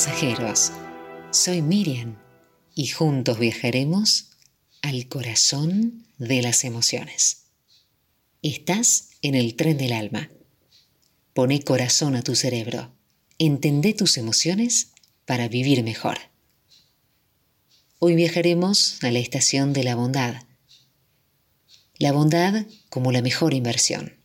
pasajeros. Soy Miriam y juntos viajaremos al corazón de las emociones. Estás en el tren del alma. Pone corazón a tu cerebro. Entendé tus emociones para vivir mejor. Hoy viajaremos a la estación de la bondad. La bondad como la mejor inversión,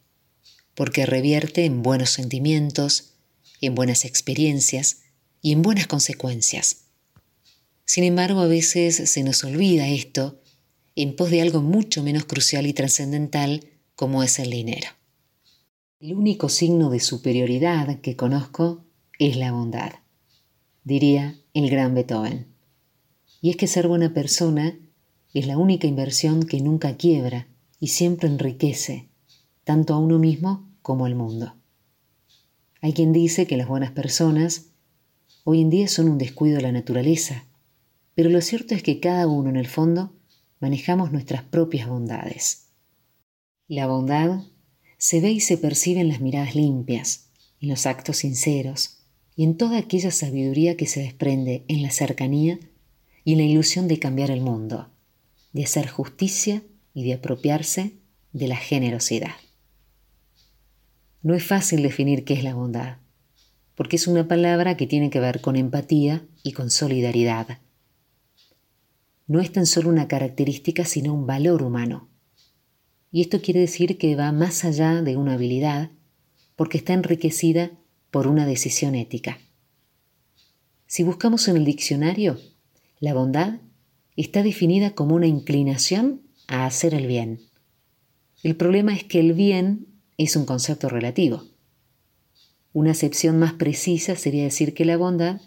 porque revierte en buenos sentimientos, en buenas experiencias y en buenas consecuencias. Sin embargo, a veces se nos olvida esto en pos de algo mucho menos crucial y trascendental como es el dinero. El único signo de superioridad que conozco es la bondad, diría el gran Beethoven. Y es que ser buena persona es la única inversión que nunca quiebra y siempre enriquece, tanto a uno mismo como al mundo. Hay quien dice que las buenas personas hoy en día son un descuido de la naturaleza, pero lo cierto es que cada uno en el fondo manejamos nuestras propias bondades. La bondad se ve y se percibe en las miradas limpias, en los actos sinceros y en toda aquella sabiduría que se desprende en la cercanía y en la ilusión de cambiar el mundo, de hacer justicia y de apropiarse de la generosidad. No es fácil definir qué es la bondad, porque es una palabra que tiene que ver con empatía y con solidaridad. No es tan solo una característica, sino un valor humano. Y esto quiere decir que va más allá de una habilidad, porque está enriquecida por una decisión ética. Si buscamos en el diccionario, la bondad está definida como una inclinación a hacer el bien. El problema es que el bien es un concepto relativo. Una acepción más precisa sería decir que la bondad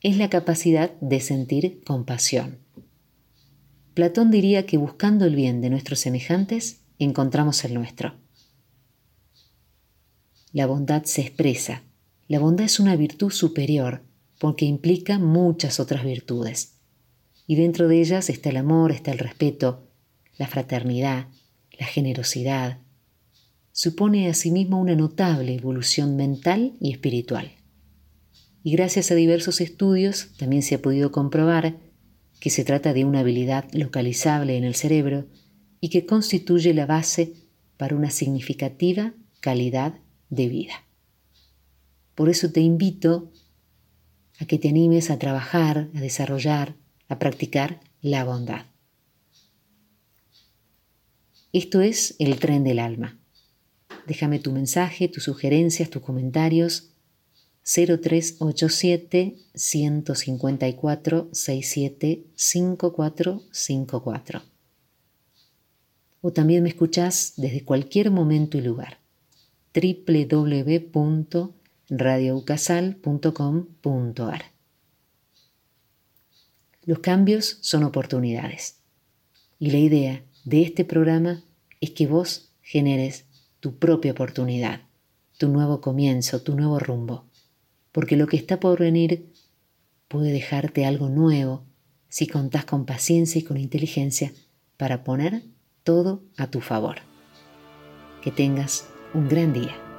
es la capacidad de sentir compasión. Platón diría que buscando el bien de nuestros semejantes encontramos el nuestro. La bondad se expresa. La bondad es una virtud superior porque implica muchas otras virtudes. Y dentro de ellas está el amor, está el respeto, la fraternidad, la generosidad, supone asimismo una notable evolución mental y espiritual. Y gracias a diversos estudios también se ha podido comprobar que se trata de una habilidad localizable en el cerebro y que constituye la base para una significativa calidad de vida. Por eso te invito a que te animes a trabajar, a desarrollar, a practicar la bondad. Esto es el tren del alma Déjame tu mensaje, tus sugerencias, tus comentarios. 0387 154 67 5454. O también me escuchás desde cualquier momento y lugar. www.radioucasal.com.ar Los cambios son oportunidades. Y la idea de este programa es que vos generes tu propia oportunidad, tu nuevo comienzo, tu nuevo rumbo. Porque lo que está por venir puede dejarte algo nuevo si contás con paciencia y con inteligencia para poner todo a tu favor. Que tengas un gran día.